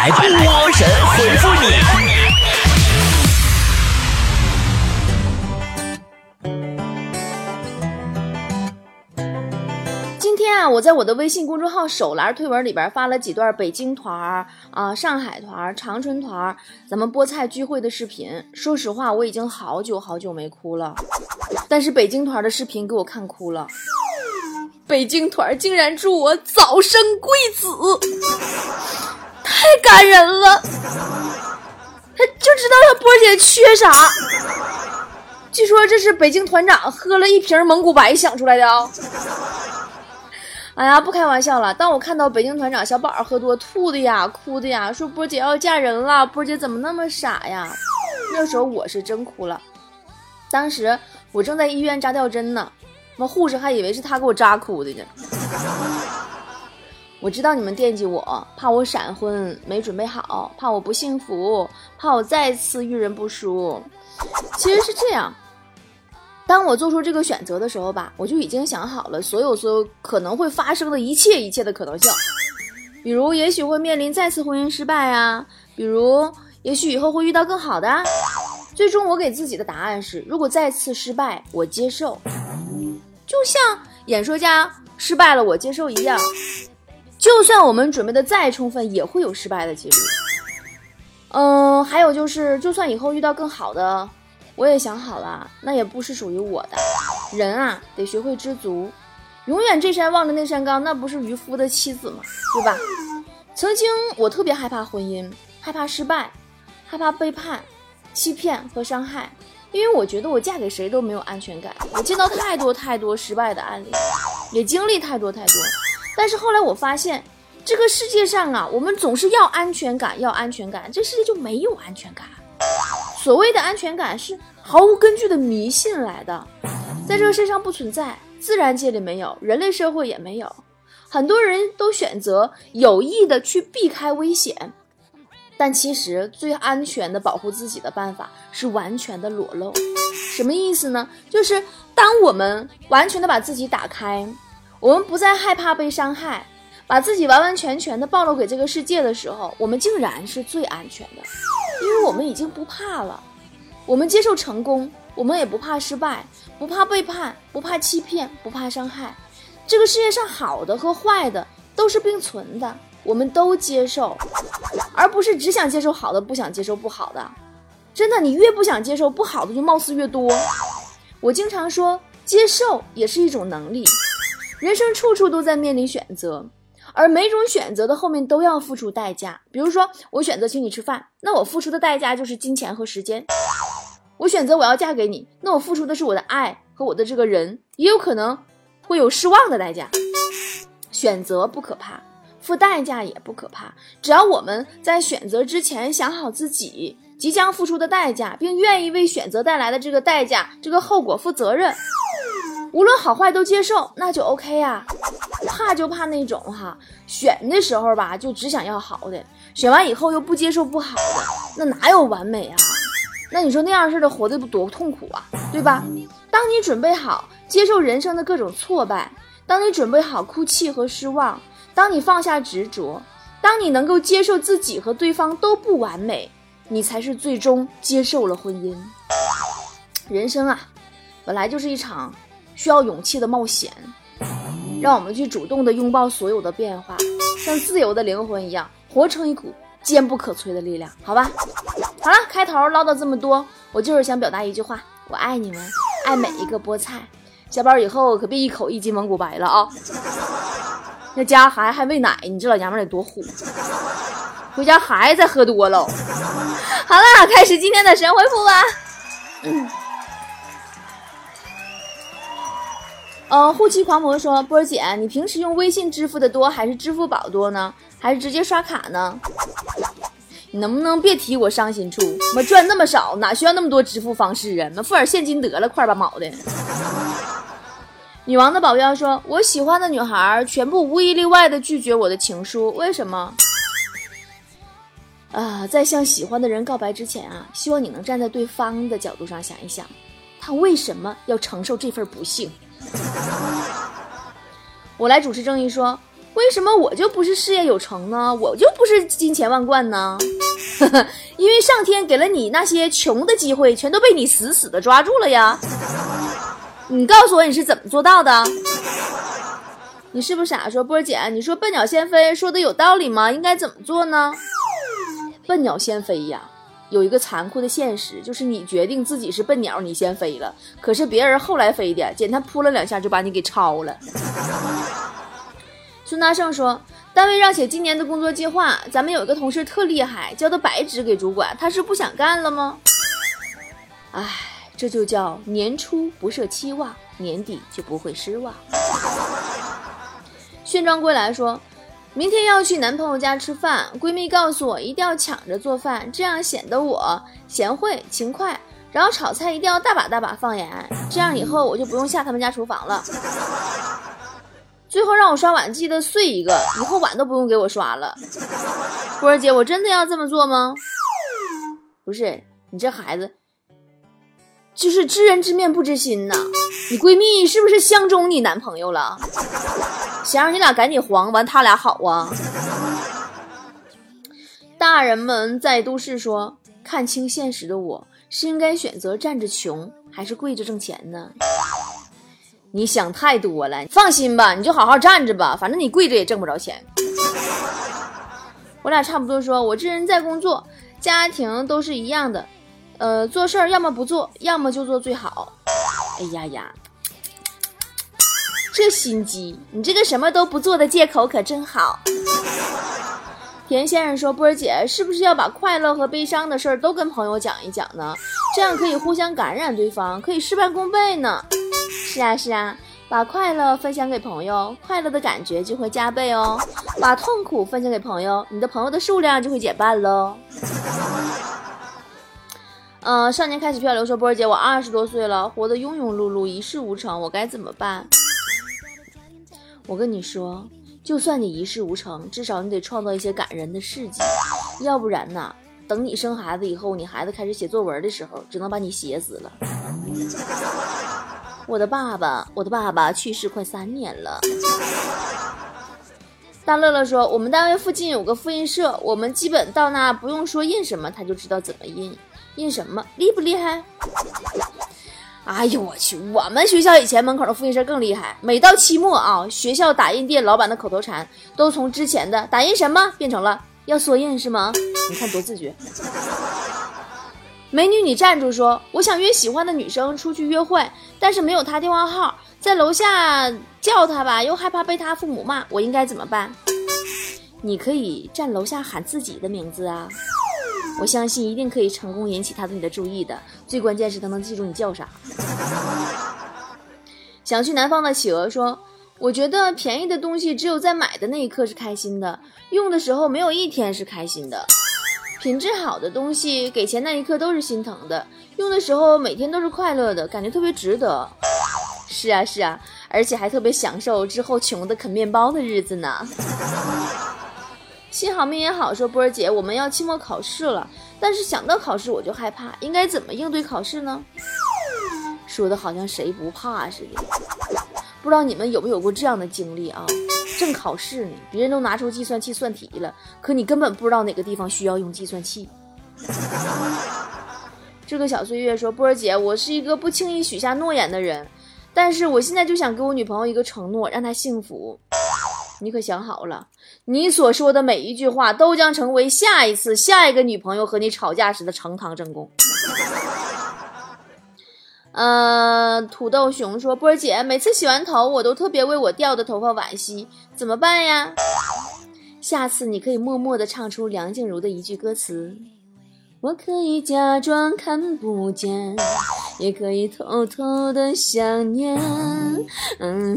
来，波神回复你。今天啊，我在我的微信公众号手栏推文里边发了几段北京团儿啊、上海团儿、长春团儿咱们菠菜聚会的视频。说实话，我已经好久好久没哭了，但是北京团的视频给我看哭了。北京团竟然祝我早生贵子，太 感人了。他就知道他波姐缺啥。据说这是北京团长喝了一瓶蒙古白想出来的啊、哎呀，不开玩笑了。当我看到北京团长小宝喝多吐的呀、哭的呀，说波姐要嫁人了，波姐怎么那么傻呀？那时候我是真哭了。当时我正在医院扎吊针呢，那护士还以为是他给我扎哭的呢。我知道你们惦记我，怕我闪婚没准备好，怕我不幸福，怕我再次遇人不淑。其实是这样，当我做出这个选择的时候吧，我就已经想好了所有所有可能会发生的一切一切的可能性，比如也许会面临再次婚姻失败啊，比如也许以后会遇到更好的。最终我给自己的答案是：如果再次失败，我接受，就像演说家失败了，我接受一样。就算我们准备的再充分，也会有失败的几率。嗯，还有就是，就算以后遇到更好的，我也想好了，那也不是属于我的。人啊，得学会知足，永远这山望着那山高，那不是渔夫的妻子吗？对吧？曾经我特别害怕婚姻，害怕失败，害怕背叛、欺骗和伤害，因为我觉得我嫁给谁都没有安全感。我见到太多太多失败的案例，也经历太多太多。但是后来我发现，这个世界上啊，我们总是要安全感，要安全感，这世界就没有安全感。所谓的安全感是毫无根据的迷信来的，在这个世上不存在，自然界里没有，人类社会也没有。很多人都选择有意的去避开危险，但其实最安全的保护自己的办法是完全的裸露。什么意思呢？就是当我们完全的把自己打开。我们不再害怕被伤害，把自己完完全全的暴露给这个世界的时候，我们竟然是最安全的，因为我们已经不怕了。我们接受成功，我们也不怕失败，不怕背叛，不怕欺骗，不怕伤害。这个世界上好的和坏的都是并存的，我们都接受，而不是只想接受好的，不想接受不好的。真的，你越不想接受不好的，就貌似越多。我经常说，接受也是一种能力。人生处处都在面临选择，而每种选择的后面都要付出代价。比如说，我选择请你吃饭，那我付出的代价就是金钱和时间；我选择我要嫁给你，那我付出的是我的爱和我的这个人，也有可能会有失望的代价。选择不可怕，付代价也不可怕，只要我们在选择之前想好自己即将付出的代价，并愿意为选择带来的这个代价、这个后果负责任。无论好坏都接受，那就 OK 呀、怕就怕那种哈，选的时候吧，就只想要好的，选完以后又不接受不好的，那哪有完美啊？那你说那样式的活的不多痛苦啊，对吧？当你准备好接受人生的各种挫败，当你准备好哭泣和失望，当你放下执着，当你能够接受自己和对方都不完美，你才是最终接受了婚姻。人生啊，本来就是一场。需要勇气的冒险，让我们去主动的拥抱所有的变化，像自由的灵魂一样，活成一股坚不可摧的力量，好吧？好了，开头唠叨这么多，我就是想表达一句话：我爱你们，爱每一个菠菜。小宝以后可别一口一斤蒙古白了啊！那家孩子还喂奶，你这老娘们得多虎！回家孩子再喝多了。好了，开始今天的神回复吧。嗯。呃，护妻狂魔说：“波儿姐，你平时用微信支付的多，还是支付宝多呢？还是直接刷卡呢？你能不能别提我伤心处？我赚那么少，哪需要那么多支付方式啊？那付点现金得了，块八毛的。”女王的保镖说：“我喜欢的女孩全部无一例外的拒绝我的情书，为什么？啊，在向喜欢的人告白之前啊，希望你能站在对方的角度上想一想，他为什么要承受这份不幸？”我来主持正义说，为什么我就不是事业有成呢？我就不是金钱万贯呢？因为上天给了你那些穷的机会，全都被你死死的抓住了呀！你告诉我你是怎么做到的？你是不是傻？说波儿姐，你说笨鸟先飞说的有道理吗？应该怎么做呢？笨鸟先飞呀，有一个残酷的现实，就是你决定自己是笨鸟，你先飞了，可是别人后来飞的，捡他扑了两下就把你给超了。孙大圣说，单位让写今年的工作计划，咱们有一个同事特厉害，交的白纸给主管，他是不想干了吗？唉，这就叫年初不设期望，年底就不会失望。炫装归来说，明天要去男朋友家吃饭，闺蜜告诉我一定要抢着做饭，这样显得我贤惠勤快。然后炒菜一定要大把大把放盐，这样以后我就不用下他们家厨房了。最后让我刷碗，记得碎一个，以后碗都不用给我刷了。波儿姐，我真的要这么做吗？不是，你这孩子就是知人知面不知心呐。你闺蜜是不是相中你男朋友了？想让你俩赶紧黄，完他俩好啊！大人们在都市说，看清现实的我是应该选择站着穷，还是跪着挣钱呢？你想太多了，放心吧，你就好好站着吧，反正你跪着也挣不着钱。我俩差不多说，我这人在工作、家庭都是一样的，呃，做事儿要么不做，要么就做最好。哎呀呀！这心机，你这个什么都不做的借口可真好。田先生说：“波儿姐，是不是要把快乐和悲伤的事儿都跟朋友讲一讲呢？这样可以互相感染对方，可以事半功倍呢。”是啊，是啊，把快乐分享给朋友，快乐的感觉就会加倍哦；把痛苦分享给朋友，你的朋友的数量就会减半喽。嗯，少年开始漂流说：“波儿姐，我二十多岁了，活得庸庸碌碌，一事无成，我该怎么办？”我跟你说，就算你一事无成，至少你得创造一些感人的事迹，要不然呢，等你生孩子以后，你孩子开始写作文的时候，只能把你写死了。我的爸爸，我的爸爸去世快三年了。大乐乐说，我们单位附近有个复印社，我们基本到那不用说印什么，他就知道怎么印，印什么厉不厉害？哎呦我去！我们学校以前门口的复印社更厉害，每到期末啊，学校打印店老板的口头禅都从之前的打印什么变成了要缩印是吗？你看多自觉！美女，你站住！说我想约喜欢的女生出去约会，但是没有她电话号，在楼下叫她吧，又害怕被她父母骂，我应该怎么办？你可以站楼下喊自己的名字啊！我相信一定可以成功引起他对你的注意的。最关键是他能记住你叫啥。想去南方的企鹅说：“我觉得便宜的东西只有在买的那一刻是开心的，用的时候没有一天是开心的。品质好的东西给钱那一刻都是心疼的，用的时候每天都是快乐的，感觉特别值得。是啊是啊，而且还特别享受之后穷的啃面包的日子呢。”心好命也好，说波儿姐，我们要期末考试了，但是想到考试我就害怕，应该怎么应对考试呢？说的好像谁不怕似的，不知道你们有没有过这样的经历啊？正考试呢，别人都拿出计算器算题了，可你根本不知道哪个地方需要用计算器。这个小岁月说，波儿姐，我是一个不轻易许下诺言的人，但是我现在就想给我女朋友一个承诺，让她幸福。你可想好了，你所说的每一句话都将成为下一次下一个女朋友和你吵架时的呈堂证供。呃，土豆熊说：“波儿姐，每次洗完头，我都特别为我掉的头发惋惜，怎么办呀？”下次你可以默默的唱出梁静茹的一句歌词：“我可以假装看不见，也可以偷偷的想念。”嗯。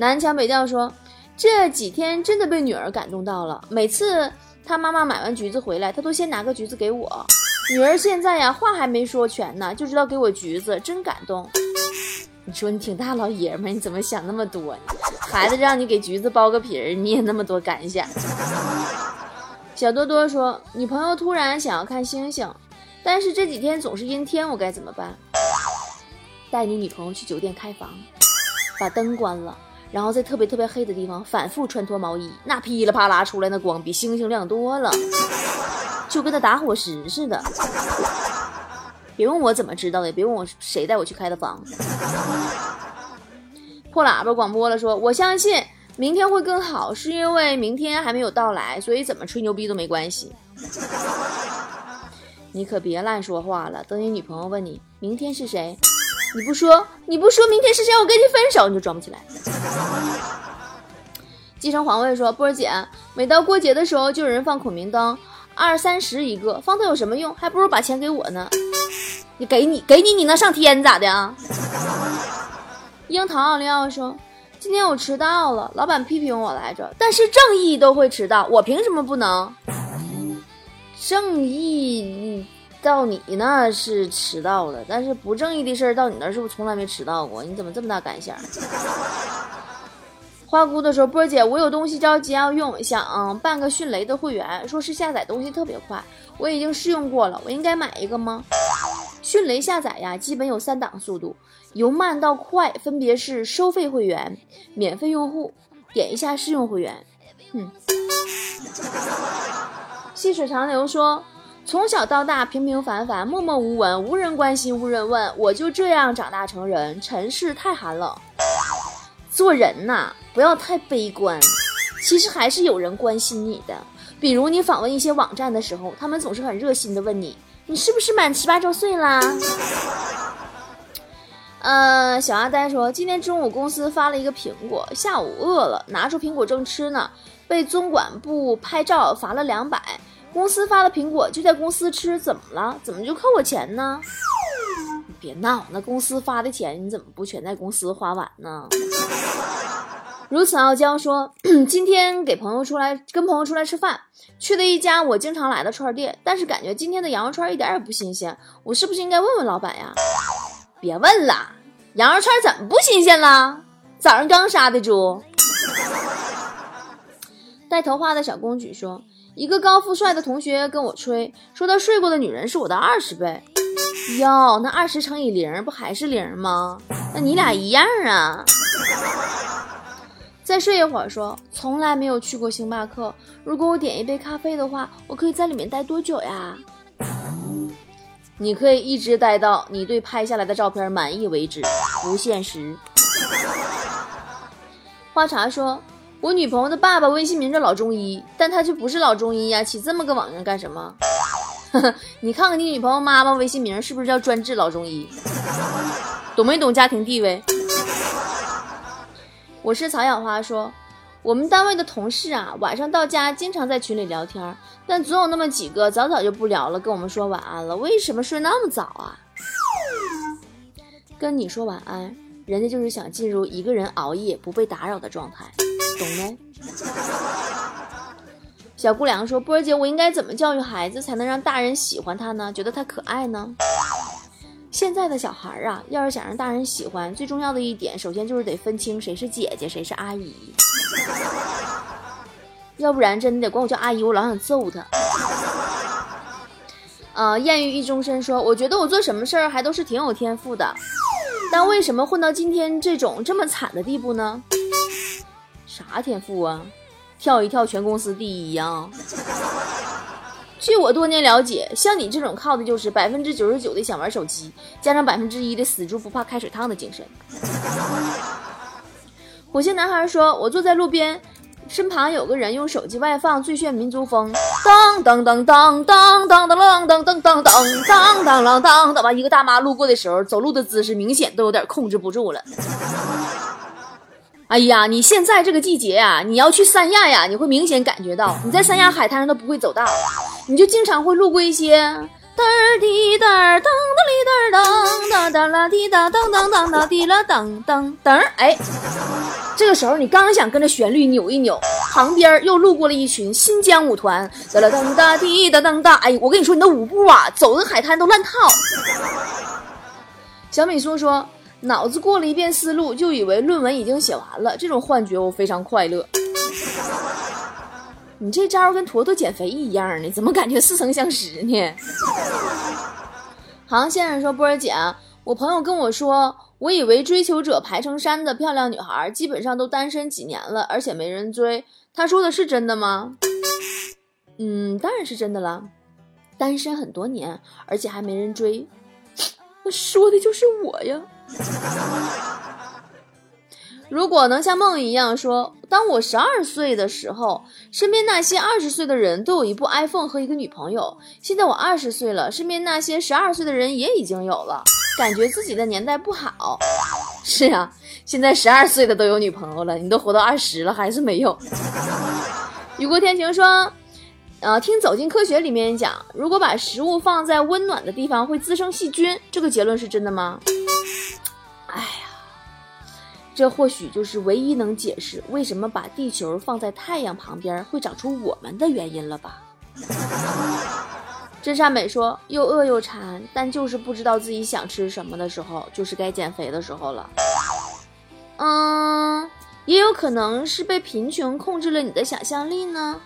南腔北调说，这几天真的被女儿感动到了。每次她妈妈买完橘子回来，她都先拿个橘子给我。女儿现在呀，话还没说全呢，就知道给我橘子，真感动。你说你挺大老爷们，你怎么想那么多呢？孩子让你给橘子剥个皮儿，你也那么多感想。小多多说，女朋友突然想要看星星，但是这几天总是阴天，我该怎么办？带你女朋友去酒店开房，把灯关了。然后在特别特别黑的地方反复穿脱毛衣，那噼里啪啦出来那光比星星亮多了，就跟那打火石似的。别问我怎么知道的，别问我谁带我去开的房。破喇叭广播了，说我相信明天会更好，是因为明天还没有到来，所以怎么吹牛逼都没关系。你可别乱说话了，等你女朋友问你明天是谁。你不说，你不说明天是谁，我跟你分手，你就装不起来。继承皇位说，波儿姐，每到过节的时候就有人放孔明灯，二三十一个，放它有什么用？还不如把钱给我呢。你给你给你，你能上天咋的啊？樱桃奥利奥说，今天我迟到了，老板批评我来着，但是正义都会迟到，我凭什么不能？正义。到你那是迟到了，但是不正义的事儿到你那是不是从来没迟到过？你怎么这么大感想？花姑的说：“波姐，我有东西着急要用，想办个迅雷的会员，说是下载东西特别快，我已经试用过了，我应该买一个吗？”迅雷下载呀，基本有三档速度，由慢到快，分别是收费会员、免费用户。点一下试用会员。嗯。细水长流说。从小到大平平凡凡，默默无闻，无人关心，无人问，我就这样长大成人。尘世太寒冷，做人呐，不要太悲观。其实还是有人关心你的，比如你访问一些网站的时候，他们总是很热心的问你，你是不是满十八周岁啦？呃，小阿呆说，今天中午公司发了一个苹果，下午饿了，拿出苹果正吃呢，被综管部拍照罚了两百。公司发的苹果就在公司吃，怎么了？怎么就扣我钱呢？你别闹，那公司发的钱你怎么不全在公司花完呢？如此傲娇说，今天给朋友出来跟朋友出来吃饭，去了一家我经常来的串店，但是感觉今天的羊肉串一点也不新鲜，我是不是应该问问老板呀？别问了，羊肉串怎么不新鲜了？早上刚杀的猪。带头花的小公举说。一个高富帅的同学跟我吹，说他睡过的女人是我的二十倍。哟，那二十乘以零不还是零吗？那你俩一样啊。再睡一会儿，说从来没有去过星巴克。如果我点一杯咖啡的话，我可以在里面待多久呀？你可以一直待到你对拍下来的照片满意为止，不现实。花茶说。我女朋友的爸爸微信名叫老中医，但他却不是老中医呀，起这么个网名干什么？你看看你女朋友妈妈微信名是不是叫专治老中医？懂没懂家庭地位？我是曹小花说，我们单位的同事啊，晚上到家经常在群里聊天，但总有那么几个早早就不聊了，跟我们说晚安了。为什么睡那么早啊？跟你说晚安，人家就是想进入一个人熬夜不被打扰的状态。懂没？小姑娘说：“波儿姐，我应该怎么教育孩子才能让大人喜欢他呢？觉得他可爱呢？”现在的小孩啊，要是想让大人喜欢，最重要的一点，首先就是得分清谁是姐姐，谁是阿姨。要不然真的得管我叫阿姨，我老想揍他。呃，艳遇一终身说：“我觉得我做什么事儿还都是挺有天赋的，但为什么混到今天这种这么惨的地步呢？”啥天赋啊？跳一跳全公司第一呀！据我多年了解，像你这种靠的就是百分之九十九的想玩手机，加上百分之一的死猪不怕开水烫的精神。火星男孩说：“我坐在路边，身旁有个人用手机外放最炫民族风，当当当当当当当当当当当当当当当当。完，一个大妈路过的时候，走路的姿势明显都有点控制不住了。”哎呀，你现在这个季节呀，你要去三亚呀，你会明显感觉到你在三亚海滩上都不会走道，你就经常会路过一些噔儿滴噔儿噔噔哩噔噔噔噔啦滴哒噔噔噔哒滴啦噔噔噔，哎，这个时候你刚想跟着旋律扭一扭，旁边又路过了一群新疆舞团，噔啦噔哒滴哒噔哒，哎，我跟你说，你的舞步啊，走的海滩都乱套。小美说说。脑子过了一遍思路，就以为论文已经写完了，这种幻觉我非常快乐。你这招跟坨坨减肥一样呢，怎么感觉似曾相识呢？航先生说：“波儿姐，我朋友跟我说，我以为追求者排成山的漂亮女孩基本上都单身几年了，而且没人追。他说的是真的吗？嗯，当然是真的了。单身很多年，而且还没人追，那 说的就是我呀。如果能像梦一样说，当我十二岁的时候，身边那些二十岁的人都有一部 iPhone 和一个女朋友。现在我二十岁了，身边那些十二岁的人也已经有了，感觉自己的年代不好。是啊，现在十二岁的都有女朋友了，你都活到二十了还是没有。雨过天晴说，呃，听《走进科学》里面讲，如果把食物放在温暖的地方会滋生细菌，这个结论是真的吗？哎呀。这或许就是唯一能解释为什么把地球放在太阳旁边会长出我们的原因了吧？真善美说：“又饿又馋，但就是不知道自己想吃什么的时候，就是该减肥的时候了。”嗯，也有可能是被贫穷控制了你的想象力呢。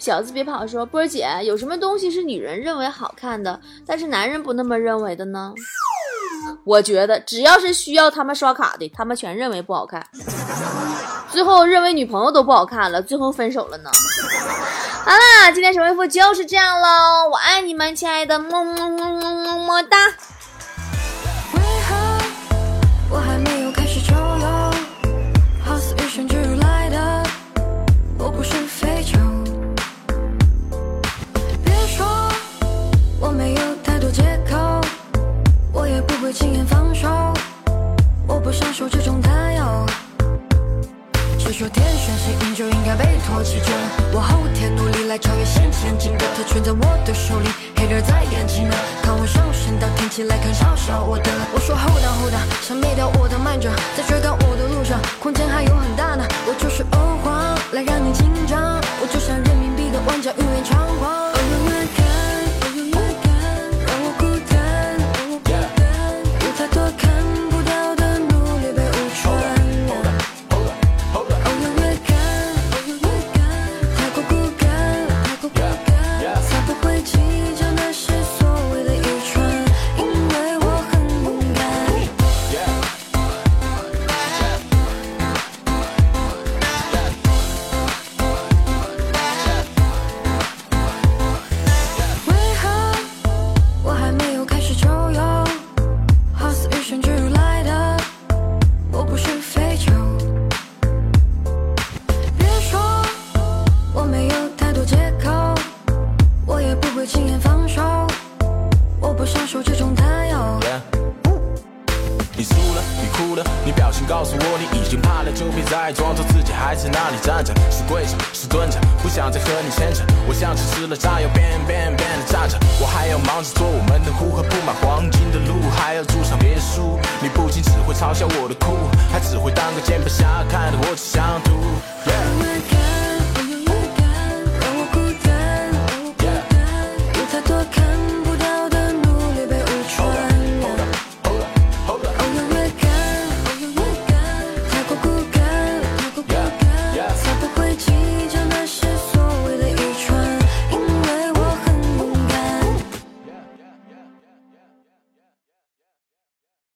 小子别跑说：“波儿姐，有什么东西是女人认为好看的，但是男人不那么认为的呢？”我觉得只要是需要他们刷卡的，他们全认为不好看，最后认为女朋友都不好看了，最后分手了呢。好啦，今天神回复就是这样喽，我爱你们，亲爱的，么么么么么么哒轻言放手，我不想受这种担忧。谁。说天选幸运就应该被唾弃着，我后天努力来超越先前金戈铁拳在我的手里，黑人在眼前呢，看我上升到天际来看嘲笑我的。我说 hold on hold on，想灭掉我的慢着，在追赶我的路上，空间还有很还要忙着做我们的酷，和铺满黄金的路，还要住上别墅，你不仅只会嘲笑我的酷，还只会当个键盘侠，看得我只想吐。very God.。